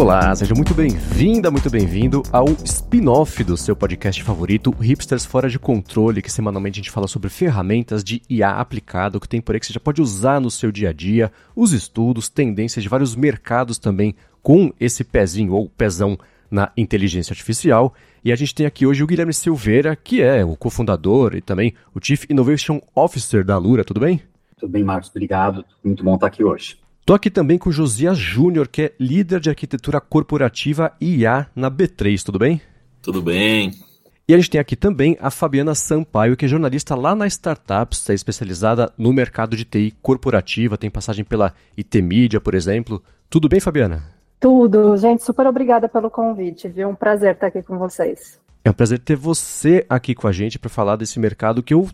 Olá, seja muito bem-vinda, muito bem-vindo ao spin-off do seu podcast favorito, Hipsters Fora de Controle, que semanalmente a gente fala sobre ferramentas de IA aplicado, que tem por aí que você já pode usar no seu dia a dia, os estudos, tendências de vários mercados também, com esse pezinho ou pezão na inteligência artificial. E a gente tem aqui hoje o Guilherme Silveira, que é o cofundador e também o Chief Innovation Officer da Lura, tudo bem? Tudo bem, Marcos, obrigado. Muito bom estar aqui hoje. Estou aqui também com o Josias Júnior, que é líder de arquitetura corporativa IA na B3, tudo bem? Tudo bem. E a gente tem aqui também a Fabiana Sampaio, que é jornalista lá na Startups, é especializada no mercado de TI corporativa, tem passagem pela IT Media, por exemplo. Tudo bem, Fabiana? Tudo. Gente, super obrigada pelo convite, viu? Um prazer estar aqui com vocês. É um prazer ter você aqui com a gente para falar desse mercado que eu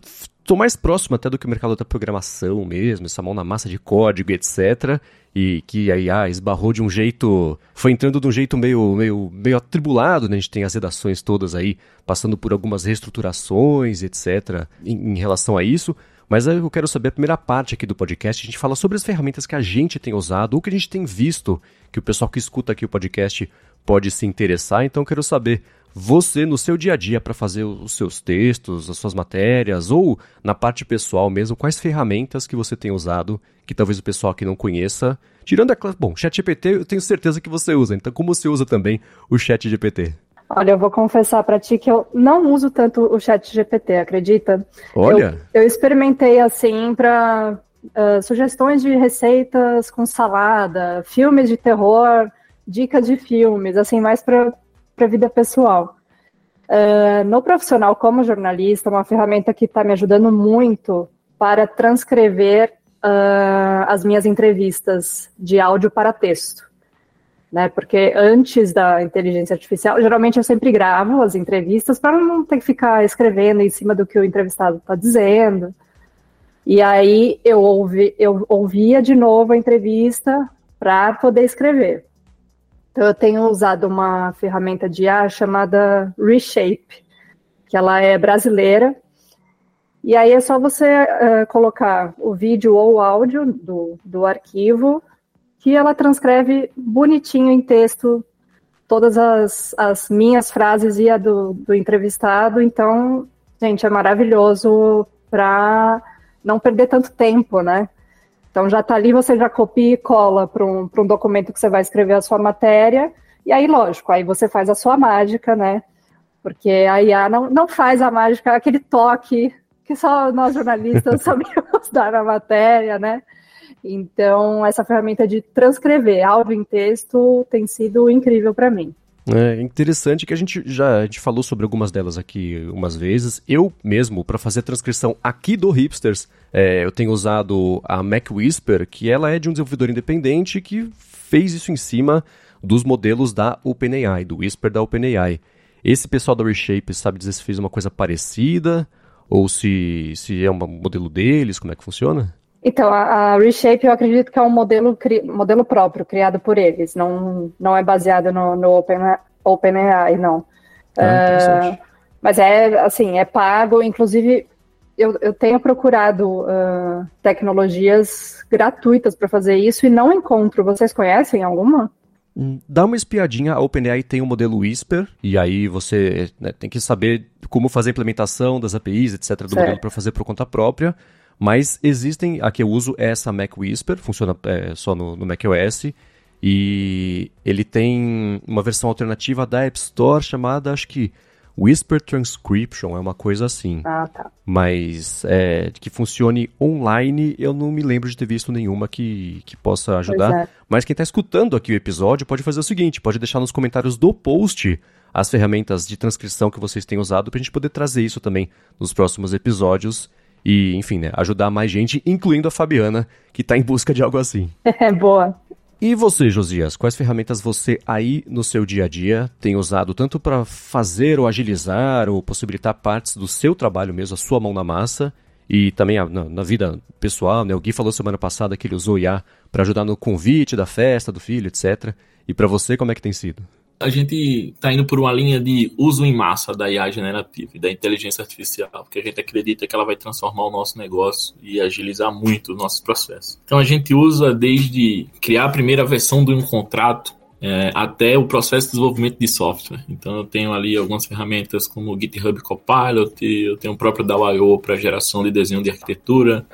estou mais próximo até do que o mercado da programação mesmo, essa mão na massa de código, etc. E que a IA esbarrou de um jeito. Foi entrando de um jeito meio, meio, meio atribulado, né? A gente tem as redações todas aí passando por algumas reestruturações, etc., em, em relação a isso. Mas eu quero saber a primeira parte aqui do podcast. A gente fala sobre as ferramentas que a gente tem usado ou que a gente tem visto que o pessoal que escuta aqui o podcast pode se interessar. Então quero saber você no seu dia a dia para fazer os seus textos, as suas matérias ou na parte pessoal mesmo, quais ferramentas que você tem usado que talvez o pessoal aqui não conheça. Tirando a classe, bom, ChatGPT eu tenho certeza que você usa, então como você usa também o ChatGPT? Olha, eu vou confessar para ti que eu não uso tanto o ChatGPT, acredita? Olha, eu, eu experimentei assim para uh, sugestões de receitas com salada, filmes de terror, dicas de filmes, assim mais para para a vida pessoal. Uh, no profissional, como jornalista, uma ferramenta que está me ajudando muito para transcrever uh, as minhas entrevistas de áudio para texto. Né? Porque antes da inteligência artificial, geralmente eu sempre gravo as entrevistas para não ter que ficar escrevendo em cima do que o entrevistado está dizendo. E aí eu, ouvi, eu ouvia de novo a entrevista para poder escrever. Então, eu tenho usado uma ferramenta de IA chamada Reshape, que ela é brasileira. E aí é só você uh, colocar o vídeo ou o áudio do, do arquivo, que ela transcreve bonitinho em texto todas as, as minhas frases e a do, do entrevistado. Então, gente, é maravilhoso para não perder tanto tempo, né? Então já está ali, você já copia e cola para um, um documento que você vai escrever a sua matéria, e aí, lógico, aí você faz a sua mágica, né? Porque a IA não, não faz a mágica, aquele toque que só nós jornalistas sabemos dar na matéria, né? Então, essa ferramenta de transcrever áudio em texto tem sido incrível para mim. É interessante que a gente já a gente falou sobre algumas delas aqui umas vezes. Eu mesmo, para fazer a transcrição aqui do Hipsters, é, eu tenho usado a Mac Whisper, que ela é de um desenvolvedor independente que fez isso em cima dos modelos da OpenAI, do Whisper da OpenAI. Esse pessoal da Reshape sabe dizer se fez uma coisa parecida ou se, se é um modelo deles, como é que funciona? Então, a, a, Reshape eu acredito que é um modelo, modelo próprio, criado por eles, não, não é baseado no, no OpenAI, Open não. Ah, uh, mas é, assim, é pago, inclusive eu, eu tenho procurado uh, tecnologias gratuitas para fazer isso e não encontro. Vocês conhecem alguma? Hum, dá uma espiadinha, a OpenAI tem o um modelo Whisper, e aí você né, tem que saber como fazer a implementação das APIs, etc., do certo. modelo para fazer por conta própria. Mas existem, a que eu uso é essa Mac Whisper, funciona é, só no, no macOS, e ele tem uma versão alternativa da App Store chamada, acho que Whisper Transcription, é uma coisa assim. Ah, tá. Mas é, que funcione online, eu não me lembro de ter visto nenhuma que, que possa ajudar. É. Mas quem está escutando aqui o episódio pode fazer o seguinte: pode deixar nos comentários do post as ferramentas de transcrição que vocês têm usado para a gente poder trazer isso também nos próximos episódios e, enfim, né, ajudar mais gente, incluindo a Fabiana, que está em busca de algo assim. É, boa. E você, Josias, quais ferramentas você aí no seu dia a dia tem usado tanto para fazer ou agilizar ou possibilitar partes do seu trabalho mesmo, a sua mão na massa, e também na, na, vida pessoal, né? O Gui falou semana passada que ele usou IA para ajudar no convite da festa do filho, etc. E para você, como é que tem sido? A gente está indo por uma linha de uso em massa da IA generativa e da inteligência artificial, porque a gente acredita que ela vai transformar o nosso negócio e agilizar muito os nossos processos. Então a gente usa desde criar a primeira versão de um contrato é, até o processo de desenvolvimento de software. Então eu tenho ali algumas ferramentas como o GitHub Copilot, eu tenho o próprio DAO.io para geração de desenho de arquitetura,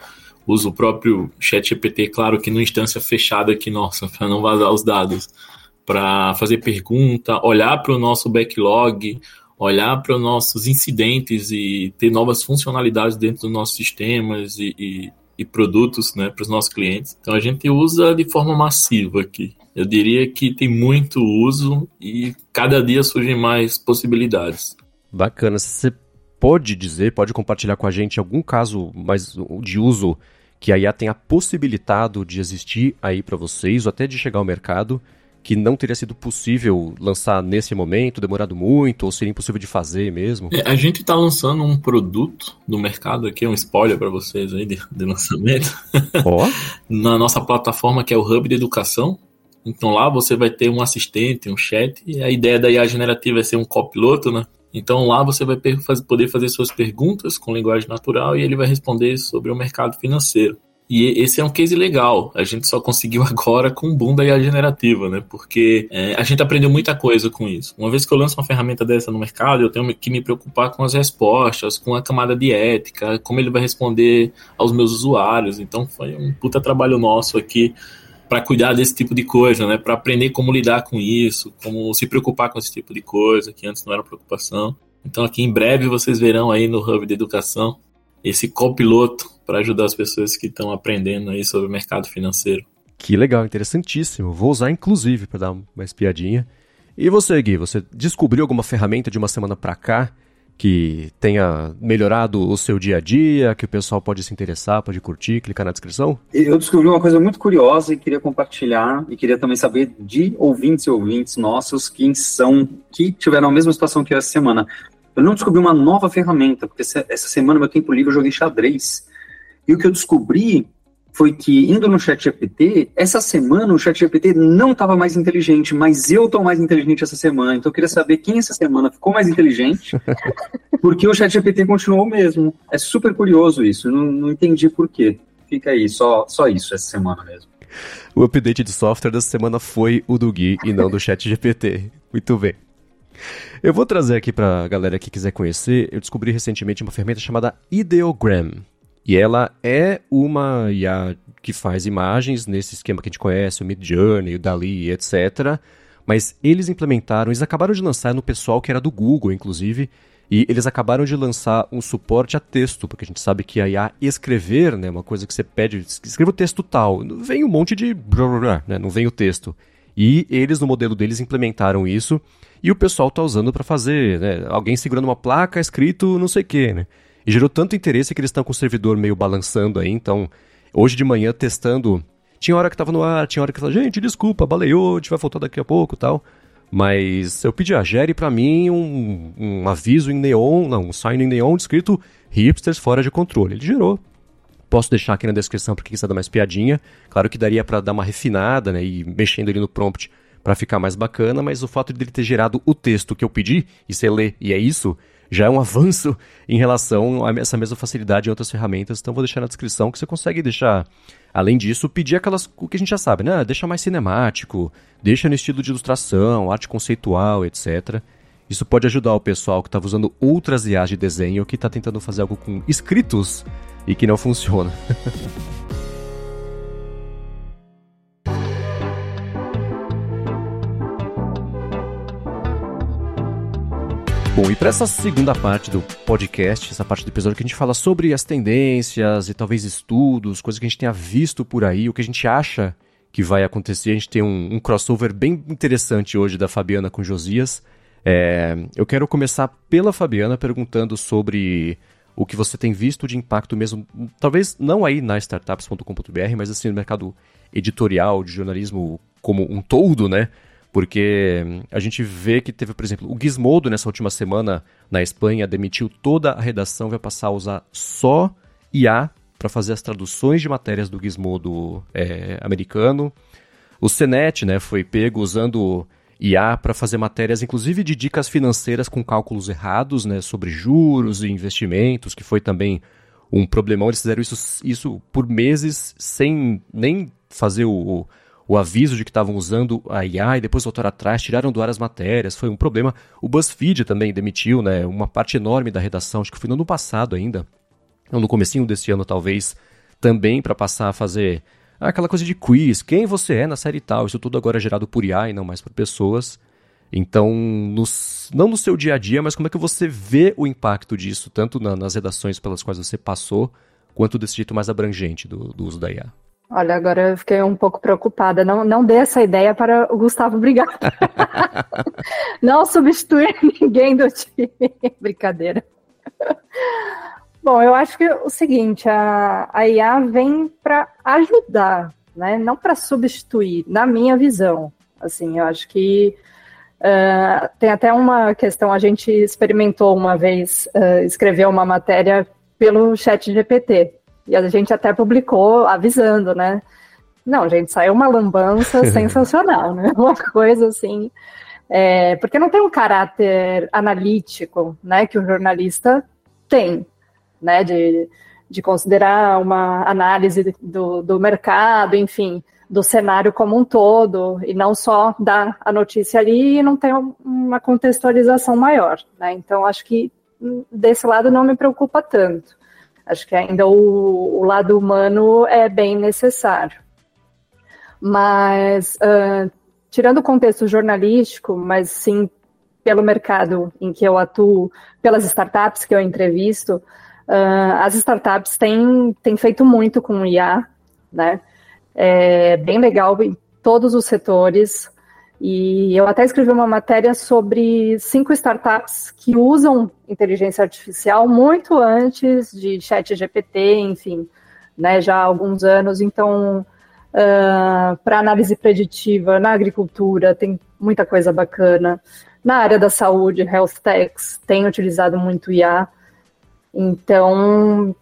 uso o próprio ChatGPT, claro que numa instância fechada aqui nossa, para não vazar os dados, para fazer pergunta, olhar para o nosso backlog, olhar para os nossos incidentes e ter novas funcionalidades dentro dos nossos sistemas e, e, e produtos né, para os nossos clientes. Então a gente usa de forma massiva aqui. Eu diria que tem muito uso e cada dia surgem mais possibilidades. Bacana. Você pode dizer, pode compartilhar com a gente algum caso mais de uso que a IA tenha possibilitado de existir aí para vocês, ou até de chegar ao mercado, que não teria sido possível lançar nesse momento, demorado muito, ou seria impossível de fazer mesmo? É, a gente está lançando um produto no mercado aqui, um spoiler para vocês aí de, de lançamento, oh. na nossa plataforma que é o Hub de Educação. Então lá você vai ter um assistente, um chat, e a ideia da IA generativa é ser um copiloto, né? Então lá você vai poder fazer suas perguntas com linguagem natural e ele vai responder sobre o mercado financeiro. E esse é um case legal. A gente só conseguiu agora com o boom da IA generativa, né? Porque é, a gente aprendeu muita coisa com isso. Uma vez que eu lanço uma ferramenta dessa no mercado, eu tenho que me preocupar com as respostas, com a camada de ética, como ele vai responder aos meus usuários. Então foi um puta trabalho nosso aqui para cuidar desse tipo de coisa, né? Para aprender como lidar com isso, como se preocupar com esse tipo de coisa, que antes não era preocupação. Então aqui em breve vocês verão aí no Hub de Educação esse copiloto para ajudar as pessoas que estão aprendendo aí sobre o mercado financeiro. Que legal, interessantíssimo. Vou usar inclusive para dar uma espiadinha. E você, Gui, você descobriu alguma ferramenta de uma semana para cá que tenha melhorado o seu dia a dia, que o pessoal pode se interessar, pode curtir, clicar na descrição? Eu descobri uma coisa muito curiosa e queria compartilhar e queria também saber de ouvintes e ouvintes nossos que são que tiveram a mesma situação que eu essa semana. Eu não descobri uma nova ferramenta, porque essa semana, meu tempo livre, eu joguei xadrez. E o que eu descobri foi que, indo no chat GPT, essa semana o chat GPT não estava mais inteligente, mas eu estou mais inteligente essa semana. Então eu queria saber quem essa semana ficou mais inteligente, porque o chat GPT continuou o mesmo. É super curioso isso, não, não entendi por quê. Fica aí, só, só isso essa semana mesmo. O update de software dessa semana foi o do Gui e não do chat GPT. Muito bem. Eu vou trazer aqui para a galera que quiser conhecer, eu descobri recentemente uma ferramenta chamada Ideogram. E ela é uma IA que faz imagens nesse esquema que a gente conhece, o Midjourney, o Dali, etc. Mas eles implementaram, eles acabaram de lançar no pessoal que era do Google, inclusive, e eles acabaram de lançar um suporte a texto, porque a gente sabe que a IA escrever, né, uma coisa que você pede, escreva o texto tal, vem um monte de né, não vem o texto. E eles, no modelo deles, implementaram isso, e o pessoal está usando para fazer, né, alguém segurando uma placa escrito não sei o que, né. E gerou tanto interesse que eles estão com o servidor meio balançando aí. Então, hoje de manhã, testando. Tinha hora que estava no ar, tinha hora que falava, gente, desculpa, baleou, a gente vai voltar daqui a pouco tal. Mas eu pedi a gere para mim um, um, aviso em neon, não, um sign em neon escrito hipsters fora de controle. Ele gerou. Posso deixar aqui na descrição para quem quiser dar mais piadinha. Claro que daria para dar uma refinada, né, e mexendo ali no prompt para ficar mais bacana, mas o fato de ele ter gerado o texto que eu pedi, e você lê e é isso, já é um avanço em relação a essa mesma facilidade em outras ferramentas. Então vou deixar na descrição que você consegue deixar, além disso, pedir aquelas o que a gente já sabe, né? Deixa mais cinemático, deixa no estilo de ilustração, arte conceitual, etc. Isso pode ajudar o pessoal que estava usando outras IAs de desenho que está tentando fazer algo com escritos e que não funciona. Bom, e para essa segunda parte do podcast, essa parte do episódio que a gente fala sobre as tendências e talvez estudos, coisas que a gente tenha visto por aí, o que a gente acha que vai acontecer, a gente tem um, um crossover bem interessante hoje da Fabiana com Josias. É, eu quero começar pela Fabiana perguntando sobre o que você tem visto de impacto mesmo, talvez não aí na startups.com.br, mas assim no mercado editorial, de jornalismo como um todo, né? Porque hum, a gente vê que teve, por exemplo, o Gizmodo nessa última semana na Espanha demitiu toda a redação, vai passar a usar só IA para fazer as traduções de matérias do Gizmodo é, americano. O CNET né, foi pego usando IA para fazer matérias, inclusive de dicas financeiras com cálculos errados né, sobre juros e investimentos, que foi também um problemão. Eles fizeram isso, isso por meses sem nem fazer o, o aviso de que estavam usando a IA e depois voltaram atrás, tiraram do ar as matérias, foi um problema. O BuzzFeed também demitiu né, uma parte enorme da redação, acho que foi no ano passado ainda, no comecinho desse ano talvez, também para passar a fazer aquela coisa de quiz, quem você é na série tal, isso tudo agora é gerado por IA e não mais por pessoas. Então, nos, não no seu dia a dia, mas como é que você vê o impacto disso, tanto na, nas redações pelas quais você passou, quanto desse jeito mais abrangente do, do uso da IA? Olha, agora eu fiquei um pouco preocupada. Não, não dê essa ideia para o Gustavo brigar. não substituir ninguém do time. Brincadeira. Bom, eu acho que é o seguinte, a, a IA vem para ajudar, né? Não para substituir, na minha visão. Assim, eu acho que uh, tem até uma questão, a gente experimentou uma vez uh, escrever uma matéria pelo chat GPT. E a gente até publicou avisando, né? Não, gente, saiu uma lambança sensacional, né? Uma coisa assim. É, porque não tem um caráter analítico, né? Que o jornalista tem, né? De, de considerar uma análise do, do mercado, enfim, do cenário como um todo, e não só dar a notícia ali e não ter uma contextualização maior, né? Então, acho que desse lado não me preocupa tanto. Acho que ainda o, o lado humano é bem necessário. Mas, uh, tirando o contexto jornalístico, mas sim pelo mercado em que eu atuo, pelas startups que eu entrevisto, uh, as startups têm, têm feito muito com o IA, né? É bem legal em todos os setores. E eu até escrevi uma matéria sobre cinco startups que usam inteligência artificial muito antes de chat GPT, enfim, né, já há alguns anos. Então, uh, para análise preditiva na agricultura, tem muita coisa bacana. Na área da saúde, health techs tem utilizado muito IA. Então,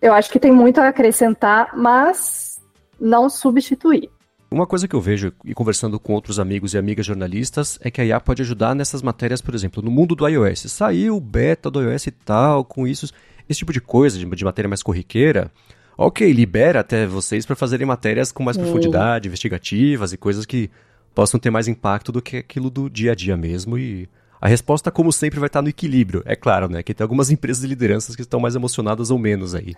eu acho que tem muito a acrescentar, mas não substituir. Uma coisa que eu vejo, e conversando com outros amigos e amigas jornalistas, é que a IA pode ajudar nessas matérias, por exemplo, no mundo do iOS. Saiu o beta do iOS e tal, com isso, esse tipo de coisa, de, de matéria mais corriqueira. Ok, libera até vocês para fazerem matérias com mais profundidade, investigativas e coisas que possam ter mais impacto do que aquilo do dia a dia mesmo. E a resposta, como sempre, vai estar no equilíbrio. É claro, né? Que tem algumas empresas de lideranças que estão mais emocionadas ou menos aí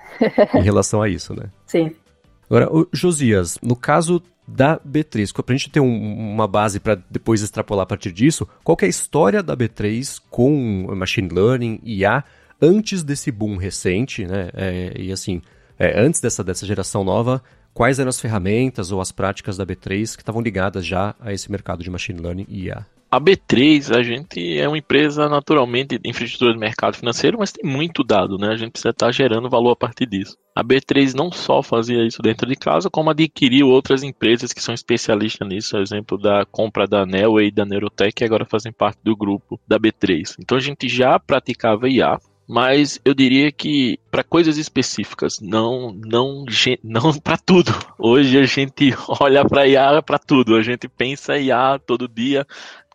em relação a isso, né? Sim. Agora, Josias, no caso da B3, para a gente ter um, uma base para depois extrapolar a partir disso, qual é a história da B3 com machine learning e IA antes desse boom recente, né? É, e assim, é, antes dessa, dessa geração nova, quais eram as ferramentas ou as práticas da B3 que estavam ligadas já a esse mercado de machine learning e IA? A B3, a gente é uma empresa naturalmente de infraestrutura de mercado financeiro, mas tem muito dado, né? A gente precisa estar gerando valor a partir disso. A B3 não só fazia isso dentro de casa, como adquiriu outras empresas que são especialistas nisso, exemplo da compra da Nelway e da Neurotech, que agora fazem parte do grupo da B3. Então a gente já praticava IA, mas eu diria que para coisas específicas, não não não para tudo. Hoje a gente olha para IA para tudo, a gente pensa IA todo dia,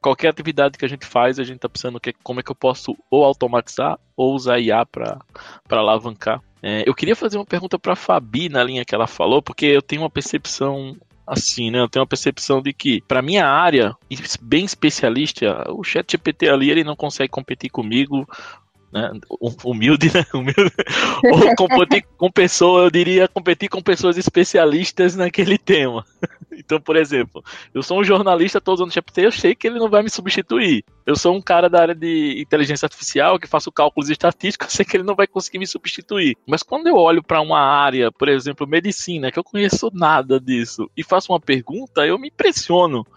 qualquer atividade que a gente faz, a gente está pensando que, como é que eu posso ou automatizar ou usar IA para alavancar. É, eu queria fazer uma pergunta para a Fabi na linha que ela falou, porque eu tenho uma percepção assim, né? Eu tenho uma percepção de que, para minha área, bem especialista, o chat GPT ali, ele não consegue competir comigo, né? Humilde, né? Humilde. Ou competir com pessoas, eu diria competir com pessoas especialistas naquele tema. Então, por exemplo, eu sou um jornalista, estou usando GPT, eu sei que ele não vai me substituir. Eu sou um cara da área de inteligência artificial que faço cálculos estatísticos, eu sei que ele não vai conseguir me substituir. Mas quando eu olho para uma área, por exemplo, medicina, que eu conheço nada disso, e faço uma pergunta, eu me impressiono.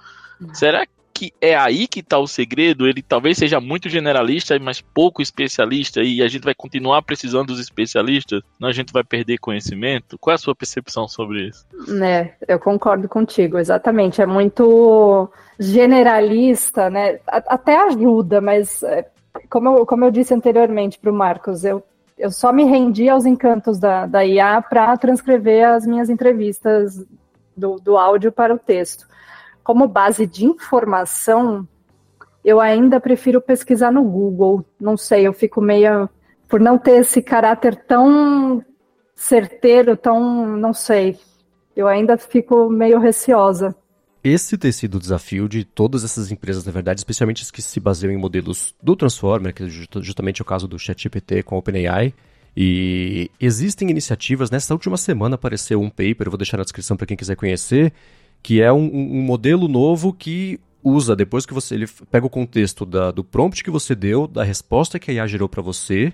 Será que é aí que está o segredo. Ele talvez seja muito generalista, mas pouco especialista, e a gente vai continuar precisando dos especialistas, não a gente vai perder conhecimento. Qual é a sua percepção sobre isso? É, eu concordo contigo, exatamente. É muito generalista, né? Até ajuda, mas é, como eu, como eu disse anteriormente para o Marcos, eu eu só me rendi aos encantos da, da IA para transcrever as minhas entrevistas do, do áudio para o texto. Como base de informação, eu ainda prefiro pesquisar no Google. Não sei, eu fico meio. Por não ter esse caráter tão certeiro, tão. Não sei. Eu ainda fico meio receosa. Esse tem sido o desafio de todas essas empresas, na verdade, especialmente as que se baseiam em modelos do Transformer, que é justamente o caso do ChatGPT com a OpenAI. E existem iniciativas, nessa última semana apareceu um paper, vou deixar na descrição para quem quiser conhecer, que é um, um, modelo novo que usa, depois que você ele pega o contexto da, do prompt que você deu, da resposta que a IA gerou para você,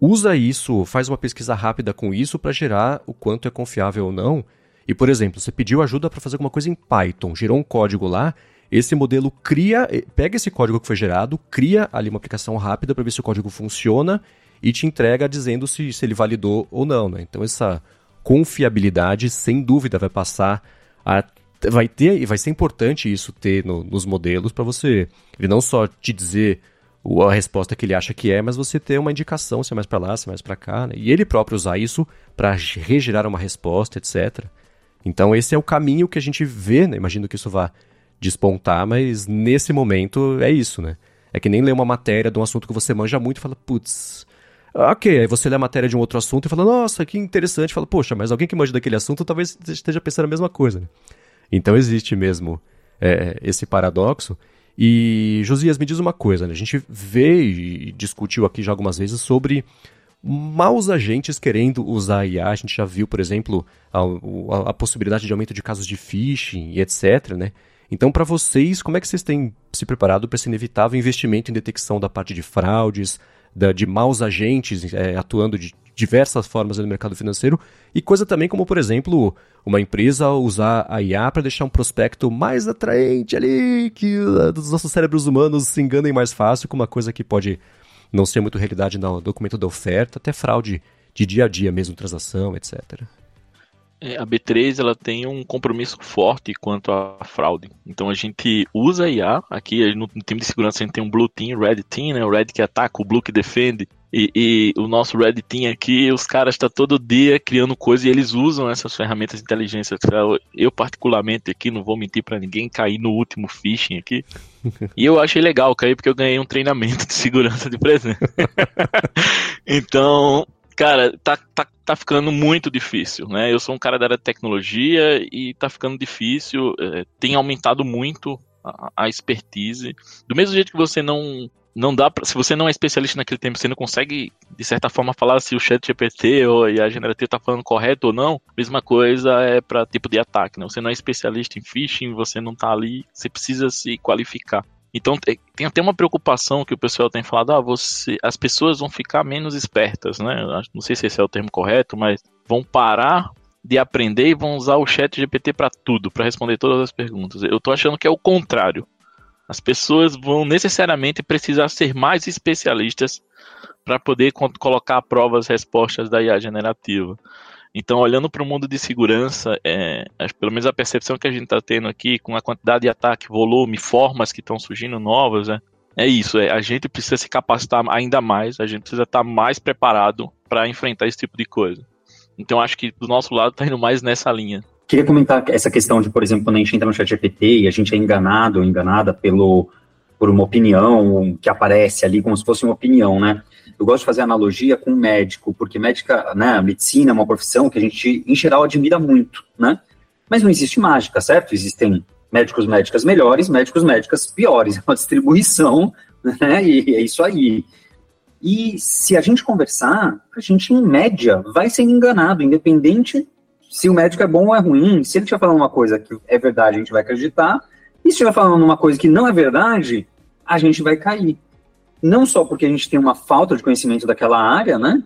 usa isso, faz uma pesquisa rápida com isso para gerar o quanto é confiável ou não, e, por exemplo, você pediu ajuda para fazer alguma coisa em Python, gerou um código lá, esse modelo cria, pega esse código que foi gerado, cria ali uma aplicação rápida para ver se o código funciona e te entrega dizendo se, se ele validou ou não. Né? Então, essa confiabilidade, sem dúvida, vai passar a. Vai ter e vai ser importante isso ter no, nos modelos para você. Ele não só te dizer a resposta que ele acha que é, mas você ter uma indicação se é mais para lá, se é mais para cá, né? e ele próprio usar isso para regerar uma resposta, etc. Então esse é o caminho que a gente vê, né? Imagino que isso vá despontar, mas nesse momento é isso, né? É que nem ler uma matéria de um assunto que você manja muito e fala, putz, ok. Aí você lê a matéria de um outro assunto e fala, nossa, que interessante. Fala, poxa, mas alguém que manja daquele assunto talvez esteja pensando a mesma coisa, né? Então existe mesmo é, esse paradoxo. E, Josias, me diz uma coisa, né? A gente vê e discutiu aqui já algumas vezes sobre maus agentes querendo usar a IA. A gente já viu, por exemplo, a, a, a possibilidade de aumento de casos de phishing e etc, né? Então, para vocês, como é que vocês têm se preparado para esse inevitável investimento em detecção da parte de fraudes, da, de maus agentes é, atuando de diversas formas no mercado financeiro e coisa também como, por exemplo, uma empresa usar a IA para deixar um prospecto mais atraente ali, que uh, os nossos cérebros humanos se enganem mais fácil com uma coisa que pode não ser muito realidade no documento da oferta, até fraude de dia a dia mesmo, transação, etc. É, a B3 ela tem um compromisso forte quanto à fraude. Então a gente usa a IA, aqui no time de segurança a gente tem um Blue Team, Red Team, né? o Red que ataca, o Blue que defende. E, e, o nosso Red Team aqui, os caras estão tá todo dia criando coisas e eles usam essas ferramentas de inteligência. Eu, particularmente, aqui, não vou mentir para ninguém, caí no último phishing aqui. e eu achei legal cair porque eu ganhei um treinamento de segurança de presente. então, cara, tá, tá, tá ficando muito difícil, né? Eu sou um cara da área de tecnologia e tá ficando difícil, é, tem aumentado muito a, a expertise. Do mesmo jeito que você não não dá pra, se você não é especialista naquele tempo, você não consegue, de certa forma, falar se o chat GPT ou a generativa está falando correto ou não, mesma coisa é para tipo de ataque, né? Você não é especialista em phishing, você não está ali, você precisa se qualificar. Então tem até uma preocupação que o pessoal tem falado, ah, você, as pessoas vão ficar menos espertas, né? Não sei se esse é o termo correto, mas vão parar de aprender e vão usar o chat GPT para tudo, para responder todas as perguntas. Eu tô achando que é o contrário. As pessoas vão necessariamente precisar ser mais especialistas para poder colocar à prova as respostas da IA generativa. Então, olhando para o mundo de segurança, é, pelo menos a percepção que a gente está tendo aqui, com a quantidade de ataque, volume, formas que estão surgindo novas, é, é isso. É, a gente precisa se capacitar ainda mais, a gente precisa estar tá mais preparado para enfrentar esse tipo de coisa. Então, acho que do nosso lado está indo mais nessa linha. Queria comentar essa questão de, por exemplo, quando a gente entra no chat GPT e a gente é enganado ou enganada pelo, por uma opinião que aparece ali como se fosse uma opinião, né? Eu gosto de fazer analogia com médico, porque médica, né, medicina é uma profissão que a gente, em geral, admira muito, né? Mas não existe mágica, certo? Existem médicos, médicas melhores, médicos, médicas piores. É uma distribuição, né? E é isso aí. E se a gente conversar, a gente, em média, vai ser enganado, independente se o médico é bom ou é ruim, se ele estiver falando uma coisa que é verdade, a gente vai acreditar, e se estiver falando uma coisa que não é verdade, a gente vai cair. Não só porque a gente tem uma falta de conhecimento daquela área, né?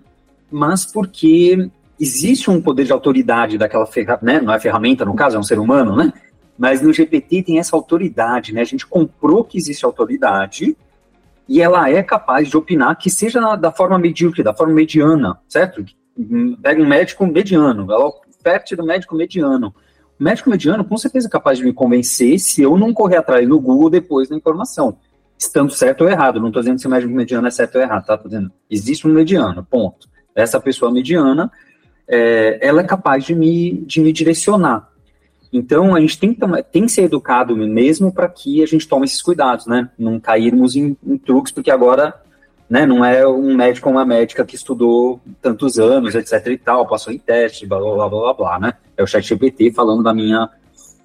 Mas porque existe um poder de autoridade daquela ferramenta, né? Não é ferramenta, no caso, é um ser humano, né? Mas no GPT tem essa autoridade, né? A gente comprou que existe autoridade e ela é capaz de opinar que seja da forma medíocre, da forma mediana, certo? Pega um médico mediano, ela expert do médico mediano. O médico mediano, com certeza, é capaz de me convencer se eu não correr atrás no Google depois da informação. Estando certo ou errado. Não estou dizendo se o médico mediano é certo ou errado, tá? Tô dizendo, existe um mediano, ponto. essa pessoa mediana, é, ela é capaz de me, de me direcionar. Então, a gente tem que, tem que ser educado mesmo para que a gente tome esses cuidados, né? Não cairmos em, em truques, porque agora né, não é um médico ou uma médica que estudou tantos anos, etc e tal, passou em teste, blá, blá, blá, blá, blá, né? É o chat GPT falando da minha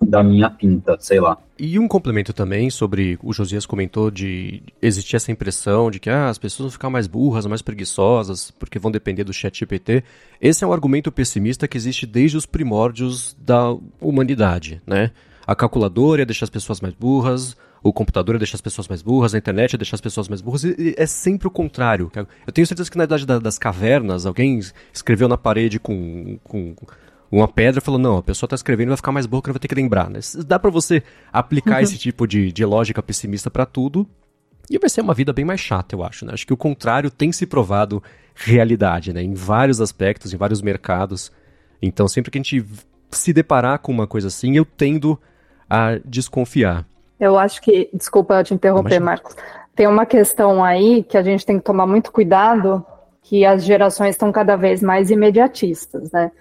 da minha pinta, sei lá. E um complemento também sobre o Josias comentou de existir essa impressão de que ah, as pessoas vão ficar mais burras, mais preguiçosas, porque vão depender do chat GPT. Esse é um argumento pessimista que existe desde os primórdios da humanidade, né? A calculadora ia deixar as pessoas mais burras, o computador ia deixar as pessoas mais burras, a internet ia deixar as pessoas mais burras, e é sempre o contrário. Eu tenho certeza que na idade das cavernas, alguém escreveu na parede com, com uma pedra falou, não, a pessoa está escrevendo vai ficar mais que não vai ter que lembrar. Né? Dá para você aplicar uhum. esse tipo de, de lógica pessimista para tudo e vai ser uma vida bem mais chata, eu acho. Né? Acho que o contrário tem se provado realidade, né? Em vários aspectos, em vários mercados. Então, sempre que a gente se deparar com uma coisa assim, eu tendo a desconfiar. Eu acho que, desculpa te interromper, Marcos, tem uma questão aí que a gente tem que tomar muito cuidado, que as gerações estão cada vez mais imediatistas, né?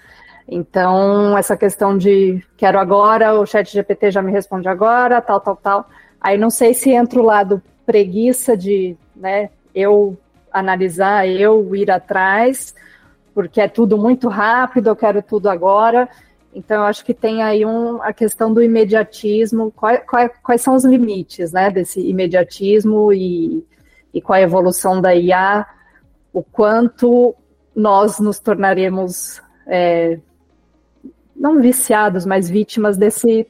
Então, essa questão de quero agora, o chat GPT já me responde agora, tal, tal, tal. Aí não sei se entra o lado preguiça de né, eu analisar, eu ir atrás, porque é tudo muito rápido, eu quero tudo agora. Então, eu acho que tem aí um, a questão do imediatismo, quais, quais, quais são os limites né, desse imediatismo e, e com a evolução da IA, o quanto nós nos tornaremos é, não viciados, mas vítimas desse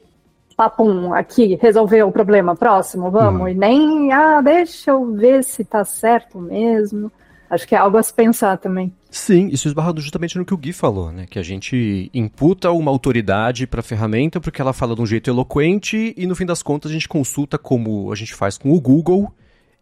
papum aqui, resolveu o problema, próximo, vamos, uhum. e nem, ah, deixa eu ver se tá certo mesmo. Acho que é algo a se pensar também. Sim, isso esbarra justamente no que o Gui falou, né? Que a gente imputa uma autoridade para a ferramenta porque ela fala de um jeito eloquente e no fim das contas a gente consulta como a gente faz com o Google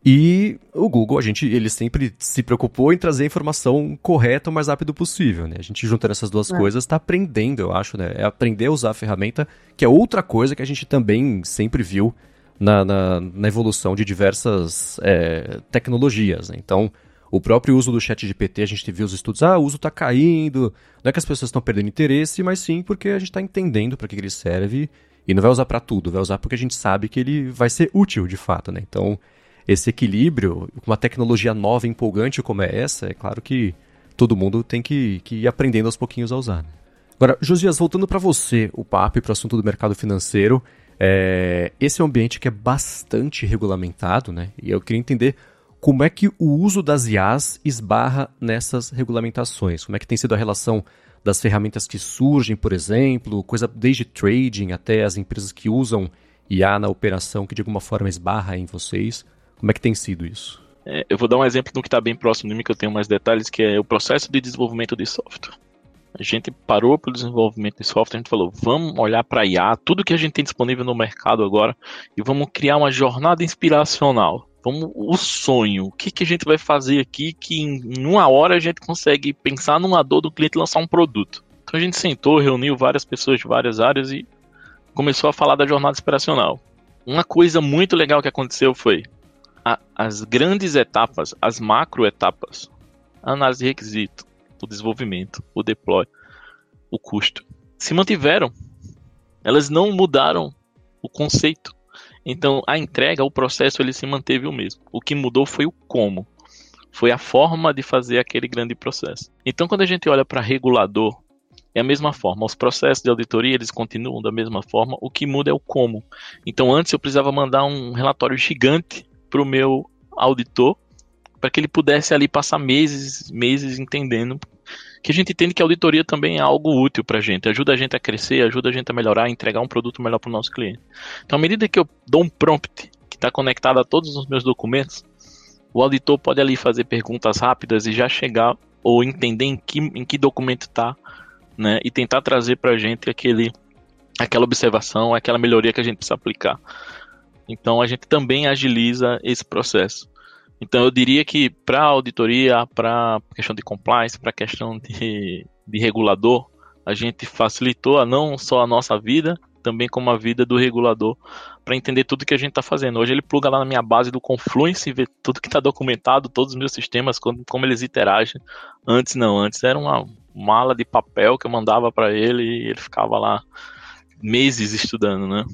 e o Google, a gente, ele sempre se preocupou em trazer a informação correta o mais rápido possível, né? A gente juntando essas duas é. coisas está aprendendo, eu acho, né? É aprender a usar a ferramenta, que é outra coisa que a gente também sempre viu na, na, na evolução de diversas é, tecnologias, né? Então, o próprio uso do chat GPT, a gente viu os estudos, ah, o uso está caindo, não é que as pessoas estão perdendo interesse, mas sim porque a gente está entendendo para que ele serve e não vai usar para tudo, vai usar porque a gente sabe que ele vai ser útil de fato, né? Então, esse equilíbrio, uma tecnologia nova e empolgante como é essa, é claro que todo mundo tem que, que ir aprendendo aos pouquinhos a usar. Né? Agora, Josias, voltando para você, o papo para o assunto do mercado financeiro, é, esse é um ambiente que é bastante regulamentado, né? E eu queria entender como é que o uso das IAs esbarra nessas regulamentações. Como é que tem sido a relação das ferramentas que surgem, por exemplo, coisa desde trading até as empresas que usam IA na operação que de alguma forma esbarra em vocês. Como é que tem sido isso? É, eu vou dar um exemplo do que está bem próximo de mim, que eu tenho mais detalhes, que é o processo de desenvolvimento de software. A gente parou para o desenvolvimento de software, a gente falou, vamos olhar para IA, tudo que a gente tem disponível no mercado agora, e vamos criar uma jornada inspiracional. Vamos, o sonho, o que, que a gente vai fazer aqui que em uma hora a gente consegue pensar numa dor do cliente lançar um produto. Então a gente sentou, reuniu várias pessoas de várias áreas e começou a falar da jornada inspiracional. Uma coisa muito legal que aconteceu foi, a, as grandes etapas, as macro etapas, a análise de requisito, o desenvolvimento, o deploy, o custo, se mantiveram. Elas não mudaram o conceito. Então, a entrega, o processo, ele se manteve o mesmo. O que mudou foi o como. Foi a forma de fazer aquele grande processo. Então, quando a gente olha para regulador, é a mesma forma. Os processos de auditoria, eles continuam da mesma forma. O que muda é o como. Então, antes eu precisava mandar um relatório gigante para o meu auditor, para que ele pudesse ali passar meses, meses entendendo que a gente entende que a auditoria também é algo útil para a gente, ajuda a gente a crescer, ajuda a gente a melhorar, a entregar um produto melhor para o nosso cliente. Então, à medida que eu dou um prompt que está conectado a todos os meus documentos, o auditor pode ali fazer perguntas rápidas e já chegar ou entender em que, em que documento está, né, e tentar trazer para a gente aquele, aquela observação, aquela melhoria que a gente precisa aplicar. Então a gente também agiliza esse processo. Então eu diria que para auditoria, para questão de compliance, para questão de, de regulador, a gente facilitou a não só a nossa vida, também como a vida do regulador para entender tudo que a gente está fazendo. Hoje ele pluga lá na minha base do Confluence e vê tudo que está documentado, todos os meus sistemas, como, como, eles interagem. Antes não, antes era uma mala de papel que eu mandava para ele e ele ficava lá meses estudando, né?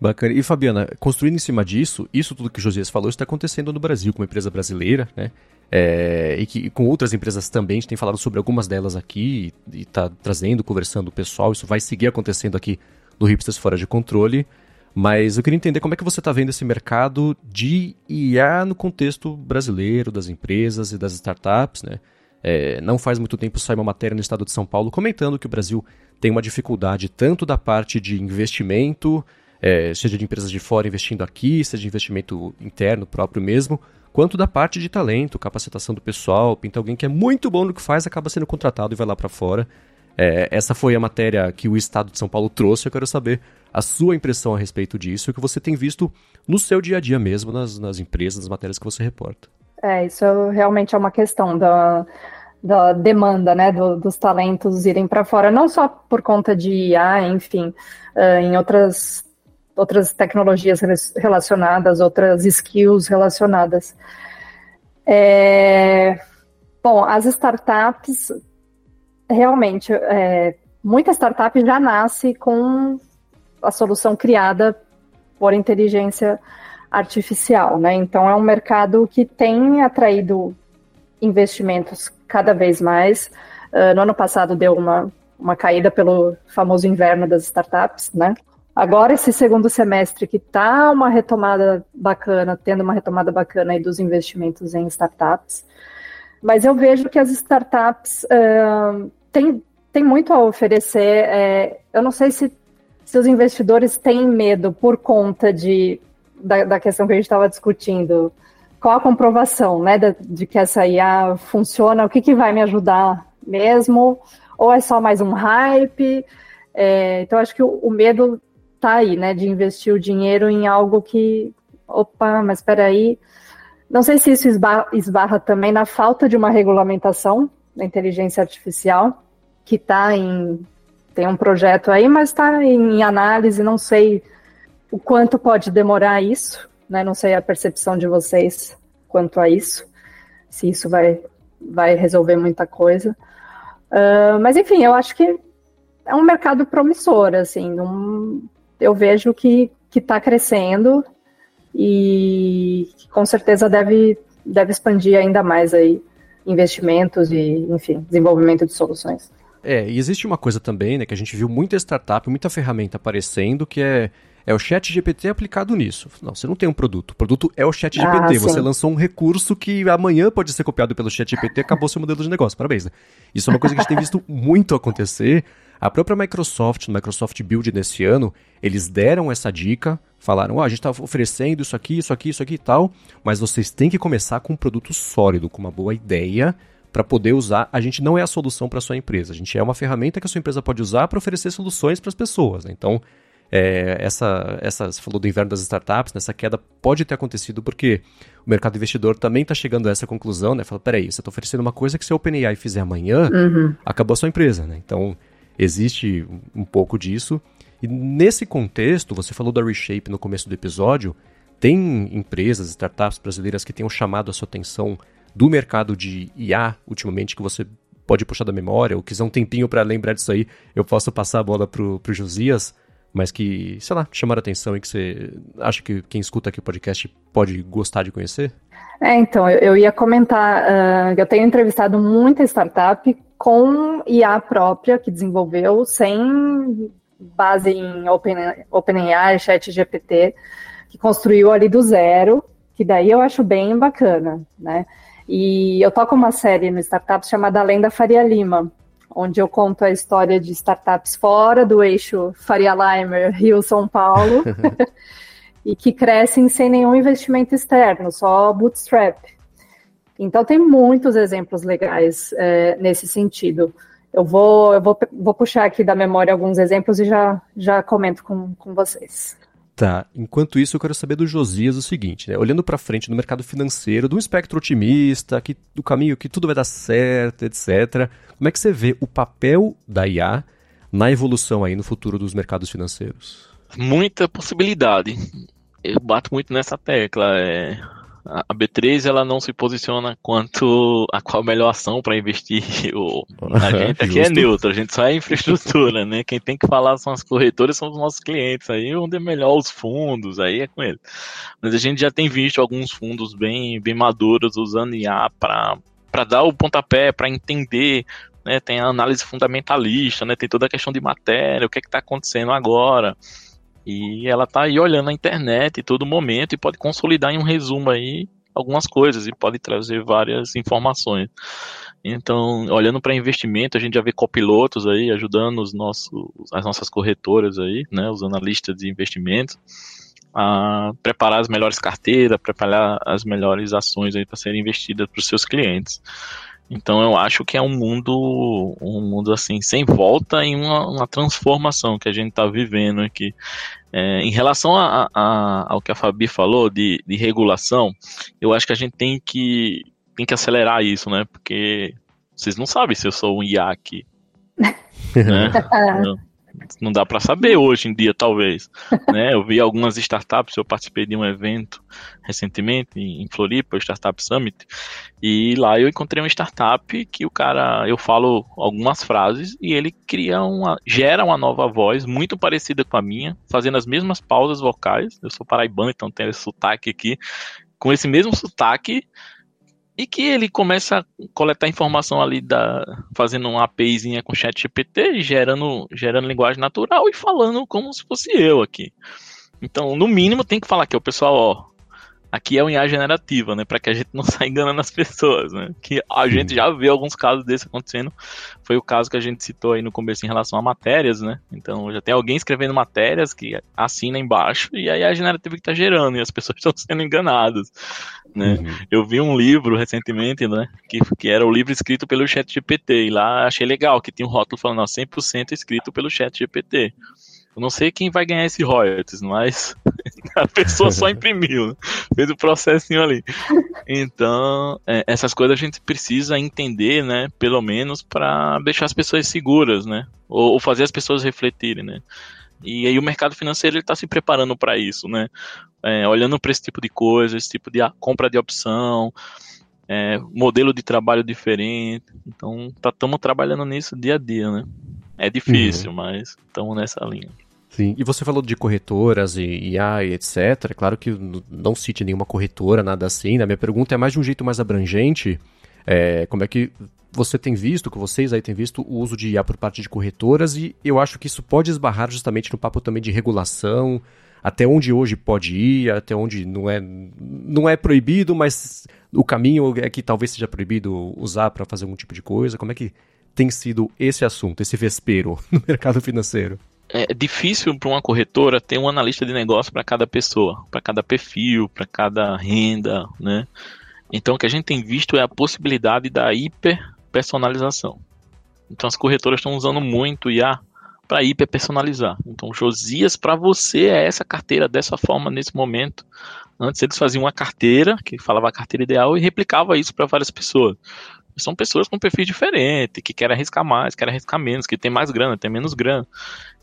Bacana. E Fabiana, construindo em cima disso, isso tudo que o Josias falou está acontecendo no Brasil, com uma empresa brasileira, né? É, e que com outras empresas também, a gente tem falado sobre algumas delas aqui e está trazendo, conversando o pessoal. Isso vai seguir acontecendo aqui no Hipsters Fora de Controle. Mas eu queria entender como é que você está vendo esse mercado de IA no contexto brasileiro, das empresas e das startups, né? É, não faz muito tempo saiu uma matéria no estado de São Paulo comentando que o Brasil tem uma dificuldade tanto da parte de investimento, é, seja de empresas de fora investindo aqui, seja de investimento interno próprio mesmo, quanto da parte de talento, capacitação do pessoal, pinta alguém que é muito bom no que faz, acaba sendo contratado e vai lá para fora. É, essa foi a matéria que o Estado de São Paulo trouxe. Eu quero saber a sua impressão a respeito disso, o que você tem visto no seu dia a dia mesmo, nas, nas empresas, nas matérias que você reporta. É, isso realmente é uma questão da, da demanda, né, do, dos talentos irem para fora, não só por conta de IA, enfim, uh, em outras outras tecnologias relacionadas, outras skills relacionadas. É, bom, as startups, realmente, é, muita startup já nasce com a solução criada por inteligência artificial, né? Então é um mercado que tem atraído investimentos cada vez mais. Uh, no ano passado deu uma, uma caída pelo famoso inverno das startups, né? Agora, esse segundo semestre que está uma retomada bacana, tendo uma retomada bacana aí dos investimentos em startups, mas eu vejo que as startups uh, têm, muito a oferecer. É, eu não sei se, se os investidores têm medo por conta de, da, da questão que a gente estava discutindo. Qual a comprovação né, de, de que essa IA funciona? O que, que vai me ajudar mesmo? Ou é só mais um hype? É, então, acho que o, o medo tá aí, né, de investir o dinheiro em algo que, opa, mas espera aí. Não sei se isso esbarra, esbarra também na falta de uma regulamentação da inteligência artificial, que está em tem um projeto aí, mas está em análise, não sei o quanto pode demorar isso, né? Não sei a percepção de vocês quanto a isso, se isso vai, vai resolver muita coisa. Uh, mas enfim, eu acho que é um mercado promissor, assim, um, eu vejo que está crescendo e com certeza deve, deve expandir ainda mais aí investimentos e, enfim, desenvolvimento de soluções. É, e existe uma coisa também, né, que a gente viu muita startup, muita ferramenta aparecendo, que é, é o chat GPT aplicado nisso. Não, você não tem um produto. O produto é o chat GPT. Ah, você lançou um recurso que amanhã pode ser copiado pelo chat GPT acabou seu modelo de negócio. Parabéns, né? Isso é uma coisa que a gente tem visto muito acontecer. A própria Microsoft, no Microsoft Build desse ano, eles deram essa dica, falaram: oh, a gente está oferecendo isso aqui, isso aqui, isso aqui e tal, mas vocês têm que começar com um produto sólido, com uma boa ideia para poder usar. A gente não é a solução para sua empresa, a gente é uma ferramenta que a sua empresa pode usar para oferecer soluções para as pessoas. Né? Então, é, essa, essa, você falou do inverno das startups, nessa queda pode ter acontecido porque o mercado investidor também está chegando a essa conclusão, né? Fala, peraí, você está oferecendo uma coisa que se a OpenAI fizer amanhã, uhum. acabou a sua empresa, né? Então, existe um pouco disso. E nesse contexto, você falou da Reshape no começo do episódio, tem empresas, startups brasileiras que tenham chamado a sua atenção do mercado de IA ultimamente que você pode puxar da memória, ou quiser um tempinho para lembrar disso aí, eu posso passar a bola pro, pro Josias, mas que, sei lá, chamaram a atenção e que você acha que quem escuta aqui o podcast pode gostar de conhecer? É, então, eu, eu ia comentar, uh, eu tenho entrevistado muita startup com IA própria que desenvolveu, sem base em OpenAI, Open ChatGPT, que construiu ali do zero, que daí eu acho bem bacana, né? E eu toco uma série no Startups chamada Além da Faria Lima, onde eu conto a história de startups fora do eixo Faria Limer, Rio, São Paulo, e que crescem sem nenhum investimento externo, só bootstrap. Então, tem muitos exemplos legais é, nesse sentido. Eu vou, eu vou, vou puxar aqui da memória alguns exemplos e já, já comento com, com vocês. Tá. Enquanto isso, eu quero saber do Josias o seguinte, né? Olhando para frente no mercado financeiro, do espectro otimista, que, do caminho que tudo vai dar certo, etc. Como é que você vê o papel da IA na evolução aí no futuro dos mercados financeiros? Muita possibilidade. Eu bato muito nessa tecla. É a B3 ela não se posiciona quanto a qual a melhor ação para investir. O, a gente aqui é neutro, a gente só é infraestrutura, né? Quem tem que falar são as corretoras, são os nossos clientes. Aí onde é melhor os fundos, aí é com eles. Mas a gente já tem visto alguns fundos bem, bem maduros usando IA para dar o pontapé, para entender né, tem a análise fundamentalista, né, tem toda a questão de matéria, o que é está acontecendo agora. E ela tá aí olhando a internet em todo momento e pode consolidar em um resumo aí algumas coisas e pode trazer várias informações. Então, olhando para investimento, a gente já vê copilotos aí ajudando os nossos, as nossas corretoras aí, né, os analistas de investimentos, a preparar as melhores carteiras, preparar as melhores ações aí para serem investidas para os seus clientes. Então eu acho que é um mundo, um mundo assim, sem volta em uma, uma transformação que a gente está vivendo aqui. É, em relação a, a, ao que a Fabi falou de, de regulação, eu acho que a gente tem que, tem que acelerar isso, né? Porque vocês não sabem se eu sou um IAC. né? não dá para saber hoje em dia, talvez. né? Eu vi algumas startups, eu participei de um evento recentemente em Floripa, o Startup Summit, e lá eu encontrei uma startup que o cara, eu falo algumas frases e ele cria uma, gera uma nova voz muito parecida com a minha, fazendo as mesmas pausas vocais. Eu sou paraibano, então tenho esse sotaque aqui. Com esse mesmo sotaque, e que ele começa a coletar informação ali da fazendo uma APIzinha com chat GPT, gerando gerando linguagem natural e falando como se fosse eu aqui. Então, no mínimo tem que falar que o pessoal, ó, Aqui é o IA generativa, né? Para que a gente não saia enganando as pessoas, né? Que a gente já vê alguns casos desses acontecendo. Foi o caso que a gente citou aí no começo em relação a matérias, né? Então já tem alguém escrevendo matérias que assina embaixo e aí é a generativa que está gerando e as pessoas estão sendo enganadas, né? Uhum. Eu vi um livro recentemente, né? Que, que era o livro escrito pelo ChatGPT e lá achei legal que tinha um rótulo falando, ó, 100% escrito pelo ChatGPT. Eu não sei quem vai ganhar esse royalties, mas a pessoa só imprimiu, né? fez o processinho ali. Então, é, essas coisas a gente precisa entender, né? Pelo menos para deixar as pessoas seguras, né? Ou, ou, fazer as pessoas refletirem, né? E aí o mercado financeiro está se preparando para isso, né? É, olhando para esse tipo de coisa, esse tipo de compra de opção, é, modelo de trabalho diferente. Então, estamos tá, trabalhando nisso dia a dia, né? É difícil, uhum. mas estamos nessa linha. Sim, e você falou de corretoras e IA e etc. É claro que não cite nenhuma corretora, nada assim. Né? Minha pergunta é mais de um jeito mais abrangente. É, como é que você tem visto, que vocês aí têm visto, o uso de IA por parte de corretoras e eu acho que isso pode esbarrar justamente no papo também de regulação, até onde hoje pode ir, até onde não é, não é proibido, mas o caminho é que talvez seja proibido usar para fazer algum tipo de coisa. Como é que tem sido esse assunto, esse vespero no mercado financeiro? É difícil para uma corretora ter um analista de negócio para cada pessoa, para cada perfil, para cada renda, né? Então o que a gente tem visto é a possibilidade da hiper personalização. Então as corretoras estão usando muito IA para hiper personalizar. Então Josias para você é essa carteira dessa forma nesse momento. Antes eles faziam uma carteira que falava a carteira ideal e replicava isso para várias pessoas são pessoas com perfil diferente, que querem arriscar mais, querem arriscar menos, que tem mais grana, tem menos grana.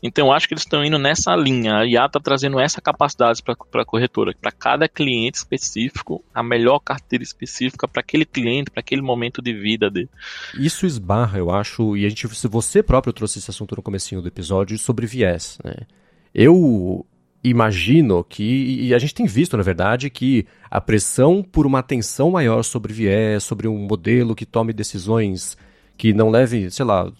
Então eu acho que eles estão indo nessa linha. A IA está trazendo essa capacidade para a corretora, para cada cliente específico, a melhor carteira específica para aquele cliente, para aquele momento de vida dele. Isso esbarra, eu acho, e a gente, você próprio trouxe esse assunto no comecinho do episódio sobre viés, né? Eu imagino que, e a gente tem visto, na verdade, que a pressão por uma atenção maior sobre viés, sobre um modelo que tome decisões que não leve, sei lá,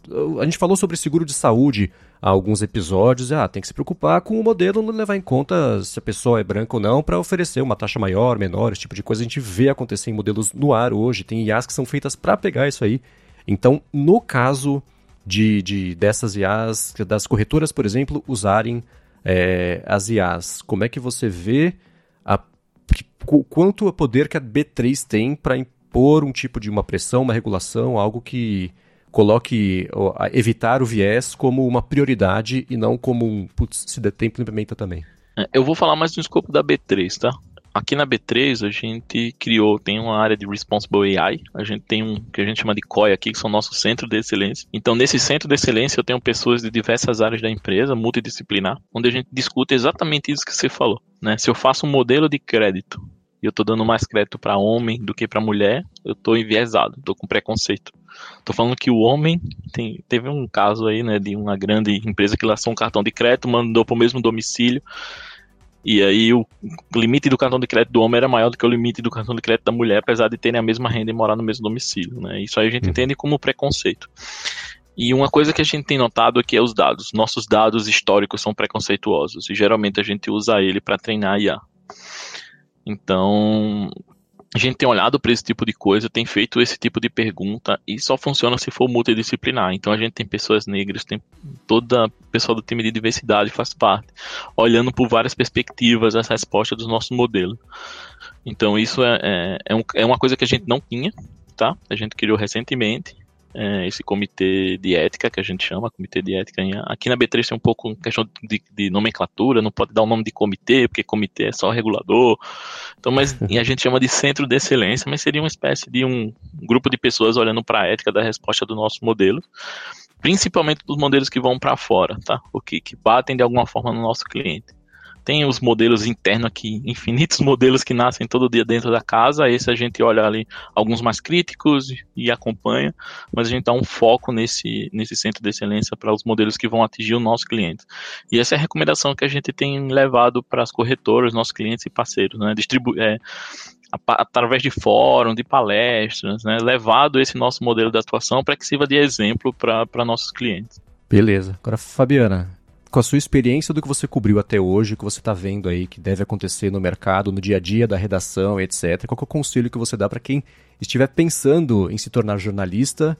a gente falou sobre seguro de saúde há alguns episódios, ah, tem que se preocupar com o modelo não levar em conta se a pessoa é branca ou não para oferecer uma taxa maior, menor, esse tipo de coisa a gente vê acontecer em modelos no ar hoje, tem IAs que são feitas para pegar isso aí. Então, no caso de, de dessas IAs, das corretoras, por exemplo, usarem é, as IAs, como é que você vê a, quanto poder que a B3 tem para impor um tipo de uma pressão, uma regulação, algo que coloque evitar o viés como uma prioridade e não como um putz, se der tempo implementa também. Eu vou falar mais no escopo da B3, tá? Aqui na B3 a gente criou, tem uma área de Responsible AI, a gente tem um que a gente chama de COI aqui, que são nossos centros de excelência. Então, nesse centro de excelência eu tenho pessoas de diversas áreas da empresa, multidisciplinar, onde a gente discute exatamente isso que você falou. Né? Se eu faço um modelo de crédito e eu estou dando mais crédito para homem do que para mulher, eu estou enviesado, estou com preconceito. Tô falando que o homem tem, teve um caso aí, né, de uma grande empresa que lançou um cartão de crédito, mandou para o mesmo domicílio. E aí o limite do cartão de crédito do homem era maior do que o limite do cartão de crédito da mulher, apesar de terem a mesma renda e morar no mesmo domicílio. Né? Isso aí a gente uhum. entende como preconceito. E uma coisa que a gente tem notado aqui é os dados. Nossos dados históricos são preconceituosos e geralmente a gente usa ele para treinar a IA. Então, a gente tem olhado para esse tipo de coisa, tem feito esse tipo de pergunta e só funciona se for multidisciplinar. Então a gente tem pessoas negras, tem toda a pessoa do time de diversidade faz parte, olhando por várias perspectivas as respostas dos nossos modelos. Então isso é, é, é, um, é uma coisa que a gente não tinha, tá? A gente criou recentemente esse comitê de ética, que a gente chama, comitê de ética. Aqui na B3 tem um pouco questão de, de, nomenclatura, não pode dar o nome de comitê, porque comitê é só regulador. Então, mas a gente chama de centro de excelência, mas seria uma espécie de um grupo de pessoas olhando para a ética da resposta do nosso modelo, principalmente dos modelos que vão para fora, tá? O que, que batem de alguma forma no nosso cliente tem os modelos internos aqui, infinitos modelos que nascem todo dia dentro da casa. Esse a gente olha ali alguns mais críticos e acompanha, mas a gente dá um foco nesse, nesse centro de excelência para os modelos que vão atingir o nosso cliente. E essa é a recomendação que a gente tem levado para as corretoras, nossos clientes e parceiros, né? Distribu é, através de fórum, de palestras, né? levado esse nosso modelo de atuação para que sirva de exemplo para nossos clientes. Beleza. Agora, Fabiana, com a sua experiência do que você cobriu até hoje, que você está vendo aí que deve acontecer no mercado, no dia a dia da redação, etc. Qual é o conselho que você dá para quem estiver pensando em se tornar jornalista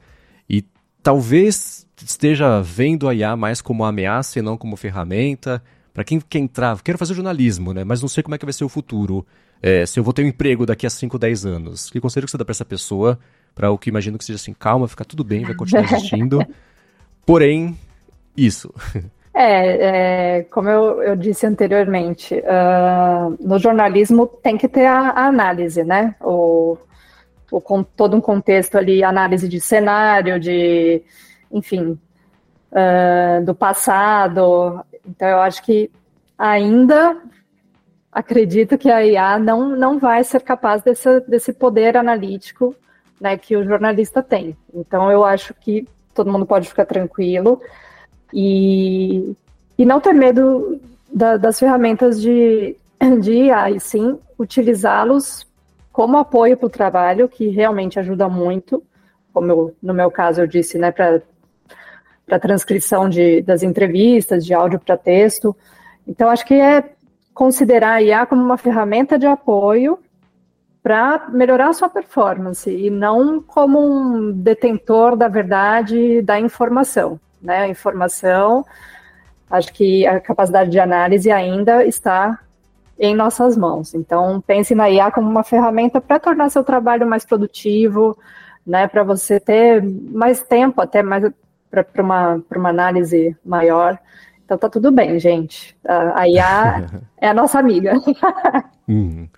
e talvez esteja vendo a IA mais como uma ameaça e não como ferramenta? Para quem quer entrar, quero fazer jornalismo, né? mas não sei como é que vai ser o futuro. É, se eu vou ter um emprego daqui a 5, 10 anos. Que conselho que você dá para essa pessoa? Para o que imagino que seja assim, calma, fica tudo bem, vai continuar existindo. Porém, isso. É, é, como eu, eu, disse anteriormente, uh, no jornalismo tem que ter a, a análise, né? O, o, com todo um contexto ali, análise de cenário, de, enfim, uh, do passado. Então, eu acho que ainda acredito que a IA não, não vai ser capaz desse, desse poder analítico né, que o jornalista tem. Então, eu acho que todo mundo pode ficar tranquilo. E, e não ter medo da, das ferramentas de, de IA, e sim utilizá-los como apoio para o trabalho, que realmente ajuda muito, como eu, no meu caso eu disse, né, para para transcrição de, das entrevistas, de áudio para texto. Então, acho que é considerar a IA como uma ferramenta de apoio para melhorar a sua performance e não como um detentor da verdade da informação né, a informação, acho que a capacidade de análise ainda está em nossas mãos. Então, pense na IA como uma ferramenta para tornar seu trabalho mais produtivo, né, para você ter mais tempo, até mais para uma, uma análise maior. Então, tá tudo bem, gente. A, IA é a nossa amiga. uhum.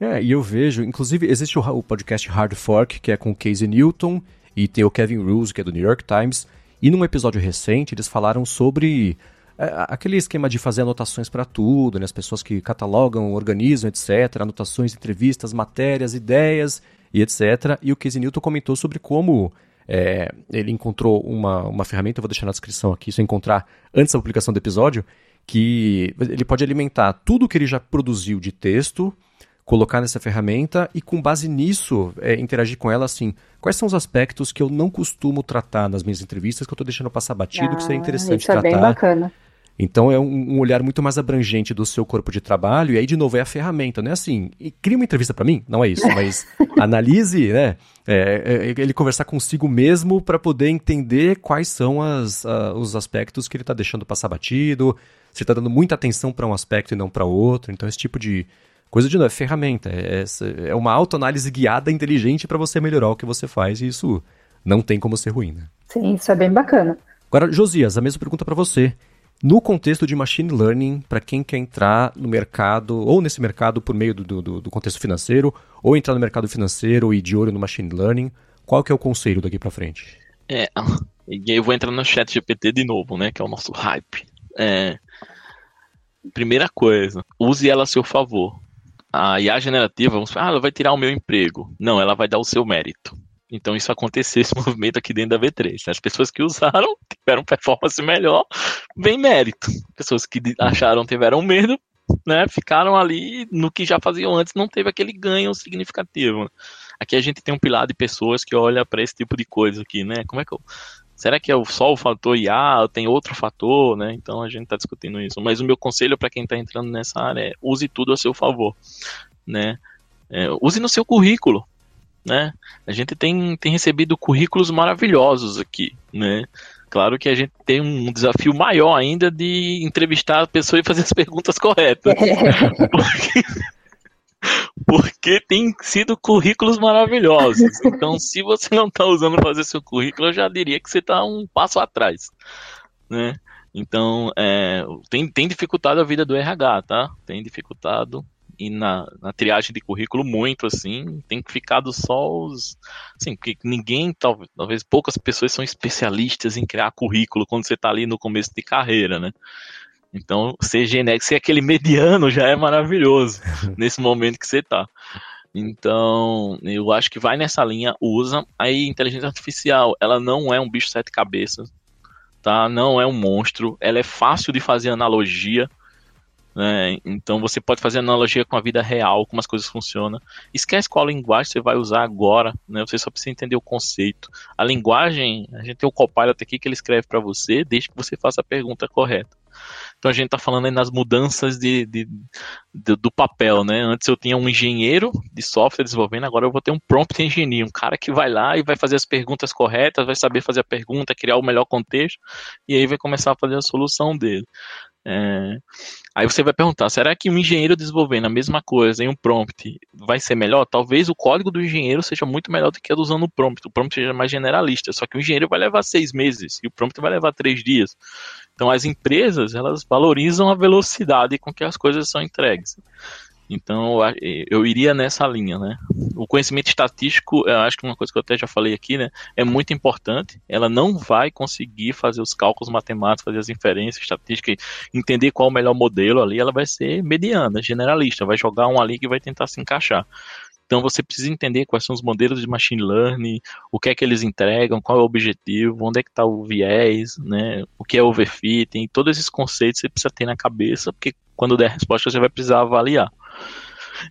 É, e eu vejo, inclusive, existe o, o podcast Hard Fork, que é com o Casey Newton, e tem o Kevin Rose, que é do New York Times, e num episódio recente, eles falaram sobre é, aquele esquema de fazer anotações para tudo, né? as pessoas que catalogam, organizam, etc., anotações, entrevistas, matérias, ideias e etc. E o Casey Newton comentou sobre como é, ele encontrou uma, uma ferramenta, eu vou deixar na descrição aqui, se eu encontrar antes da publicação do episódio, que ele pode alimentar tudo que ele já produziu de texto colocar nessa ferramenta e, com base nisso, é, interagir com ela assim. Quais são os aspectos que eu não costumo tratar nas minhas entrevistas, que eu estou deixando passar batido, ah, que seria ah, interessante isso é tratar? Bem bacana. Então é um, um, olhar muito mais abrangente do seu corpo de trabalho, e aí, de novo, é a ferramenta, não é assim, cria uma entrevista para mim, não é isso, mas analise, né? É, é, ele conversar consigo mesmo para poder entender quais são as, uh, os aspectos que ele está deixando passar batido, se está dando muita atenção para um aspecto e não para outro. Então, esse tipo de, Coisa de novo, é ferramenta. É, é uma autoanálise guiada inteligente para você melhorar o que você faz e isso não tem como ser ruim, né? Sim, isso é bem bacana. Agora, Josias, a mesma pergunta para você. no contexto de machine learning para quem quer entrar no mercado, ou nesse mercado por meio do, do, do, contexto financeiro, ou entrar no mercado financeiro e de olho no machine learning, qual que é o conselho daqui para frente? É, e aí eu vou entrar no chat GPT de novo, né, que é o nosso hype. É, primeira coisa, use ela a seu favor. A IA generativa, vamos falar, ah, ela vai tirar o meu emprego. Não, ela vai dar o seu mérito. Então isso aconteceu, esse movimento aqui dentro da V3. As pessoas que usaram tiveram performance melhor, bem mérito. Pessoas que acharam tiveram medo, né, ficaram ali no que já faziam antes, não teve aquele ganho significativo. Aqui a gente tem um pilar de pessoas que olha para esse tipo de coisa aqui, né? Como é que eu Será que é só o fator IA tem outro fator, né? Então a gente está discutindo isso. Mas o meu conselho para quem está entrando nessa área é use tudo a seu favor, né? É, use no seu currículo, né? A gente tem, tem recebido currículos maravilhosos aqui, né? Claro que a gente tem um desafio maior ainda de entrevistar a pessoa e fazer as perguntas corretas. Porque, porque tem sido currículos maravilhosos. Então, se você não está usando para fazer seu currículo, eu já diria que você está um passo atrás, né? Então, é, tem, tem dificultado a vida do RH, tá? Tem dificultado e na, na triagem de currículo muito, assim, tem ficado só os. Assim, porque ninguém, talvez, talvez poucas pessoas são especialistas em criar currículo quando você está ali no começo de carreira, né? Então, ser genérico, ser aquele mediano já é maravilhoso nesse momento que você está. Então, eu acho que vai nessa linha, usa. Aí, inteligência artificial, ela não é um bicho sete cabeças, tá? Não é um monstro. Ela é fácil de fazer analogia. Né? Então você pode fazer analogia com a vida real, como as coisas funcionam. Esquece qual linguagem você vai usar agora, né? Você só precisa entender o conceito. A linguagem, a gente tem o Copilot aqui que ele escreve para você, desde que você faça a pergunta correta. Então a gente está falando aí nas mudanças de, de, de, do papel, né? Antes eu tinha um engenheiro de software desenvolvendo, agora eu vou ter um prompt engineer, um cara que vai lá e vai fazer as perguntas corretas, vai saber fazer a pergunta, criar o melhor contexto, e aí vai começar a fazer a solução dele. É... Aí você vai perguntar, será que um engenheiro desenvolvendo a mesma coisa em um prompt vai ser melhor? Talvez o código do engenheiro seja muito melhor do que o usando o prompt. O prompt seja mais generalista, só que o engenheiro vai levar seis meses e o prompt vai levar três dias. Então as empresas elas valorizam a velocidade com que as coisas são entregues. Então eu iria nessa linha, né? O conhecimento estatístico, eu acho que uma coisa que eu até já falei aqui, né, é muito importante. Ela não vai conseguir fazer os cálculos matemáticos, fazer as inferências estatísticas, entender qual é o melhor modelo ali. Ela vai ser mediana, generalista, vai jogar um ali que vai tentar se encaixar. Então você precisa entender quais são os modelos de machine learning, o que é que eles entregam, qual é o objetivo, onde é que está o viés, né, o que é overfitting, todos esses conceitos você precisa ter na cabeça, porque quando der a resposta você vai precisar avaliar.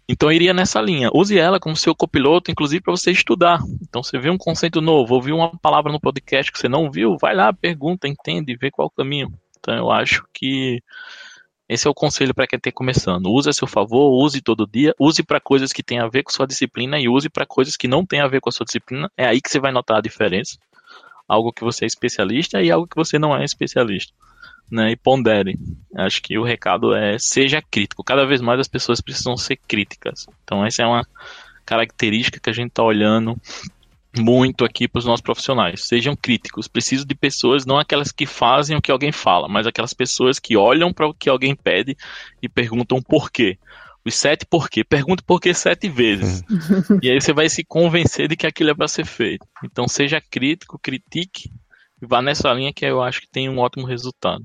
Então iria nessa linha. Use ela como seu copiloto, inclusive para você estudar. Então você vê um conceito novo, ouviu uma palavra no podcast que você não viu, vai lá, pergunta, entende, vê qual o caminho. Então eu acho que esse é o conselho para quem está começando. Use a seu favor, use todo dia, use para coisas que têm a ver com sua disciplina e use para coisas que não têm a ver com a sua disciplina. É aí que você vai notar a diferença. Algo que você é especialista e algo que você não é especialista né, e pondere. Acho que o recado é seja crítico. Cada vez mais as pessoas precisam ser críticas. Então essa é uma característica que a gente está olhando muito aqui para os nossos profissionais. Sejam críticos. Preciso de pessoas, não aquelas que fazem o que alguém fala, mas aquelas pessoas que olham para o que alguém pede e perguntam por quê. Os sete por quê? Pergunte por quê sete vezes. e aí você vai se convencer de que aquilo é para ser feito. Então seja crítico, critique e vá nessa linha que eu acho que tem um ótimo resultado.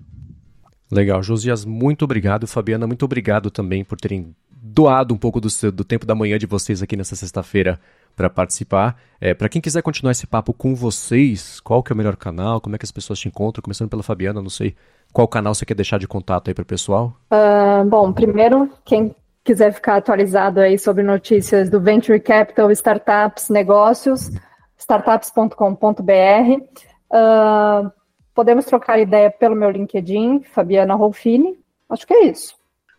Legal, Josias, muito obrigado. Fabiana, muito obrigado também por terem doado um pouco do, seu, do tempo da manhã de vocês aqui nessa sexta-feira para participar. É, para quem quiser continuar esse papo com vocês, qual que é o melhor canal? Como é que as pessoas te encontram? Começando pela Fabiana, não sei qual canal você quer deixar de contato aí para o pessoal. Uh, bom, primeiro, quem quiser ficar atualizado aí sobre notícias do Venture Capital, startups, negócios, startups.com.br. Uh, podemos trocar ideia pelo meu LinkedIn, Fabiana Rolfini. Acho que é isso.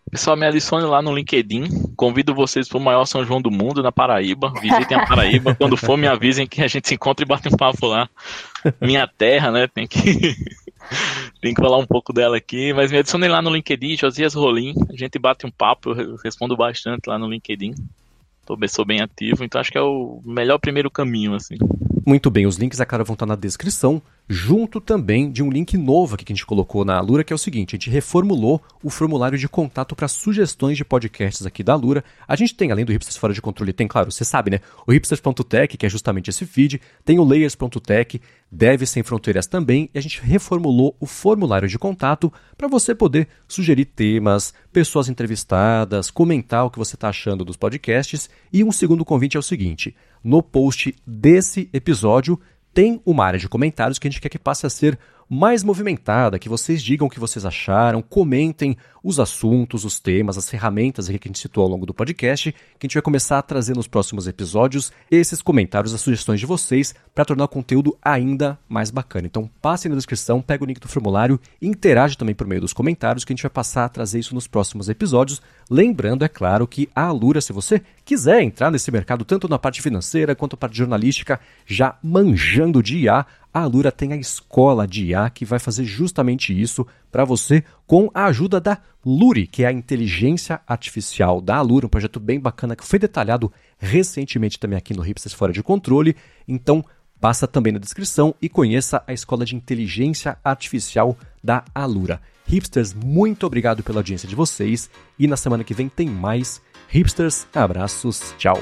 Pessoal, me adicione lá no LinkedIn. Convido vocês para o maior São João do mundo, na Paraíba. Visitem a Paraíba. Quando for, me avisem que a gente se encontra e bate um papo lá. Minha terra, né? Tem que, tem que falar um pouco dela aqui. Mas me adicione lá no LinkedIn, Josias Rolim. A gente bate um papo, eu respondo bastante lá no LinkedIn. Tô, sou bem ativo, então acho que é o melhor primeiro caminho, assim. Muito bem, os links, é claro, vão estar na descrição junto também de um link novo aqui que a gente colocou na Alura, que é o seguinte: a gente reformulou o formulário de contato para sugestões de podcasts aqui da Alura. A gente tem, além do Hipsters Fora de Controle, tem, claro, você sabe, né? O hipsters.tech, que é justamente esse feed, tem o layers.tech, Deve Sem Fronteiras também, e a gente reformulou o formulário de contato para você poder sugerir temas, pessoas entrevistadas, comentar o que você está achando dos podcasts. E um segundo convite é o seguinte: no post desse episódio tem uma área de comentários que a gente quer que passe a ser mais movimentada, que vocês digam o que vocês acharam, comentem os assuntos, os temas, as ferramentas que a gente citou ao longo do podcast, que a gente vai começar a trazer nos próximos episódios esses comentários, as sugestões de vocês, para tornar o conteúdo ainda mais bacana. Então passe na descrição, pega o link do formulário e interage também por meio dos comentários, que a gente vai passar a trazer isso nos próximos episódios. Lembrando, é claro, que a Alura, se você quiser entrar nesse mercado, tanto na parte financeira quanto na parte jornalística, já manjando de IA, a Alura tem a escola de IA que vai fazer justamente isso para você com a ajuda da Luri, que é a inteligência artificial da Alura, um projeto bem bacana que foi detalhado recentemente também aqui no Hipsters Fora de Controle. Então, passa também na descrição e conheça a escola de inteligência artificial da Alura. Hipsters, muito obrigado pela audiência de vocês e na semana que vem tem mais Hipsters. Abraços, tchau.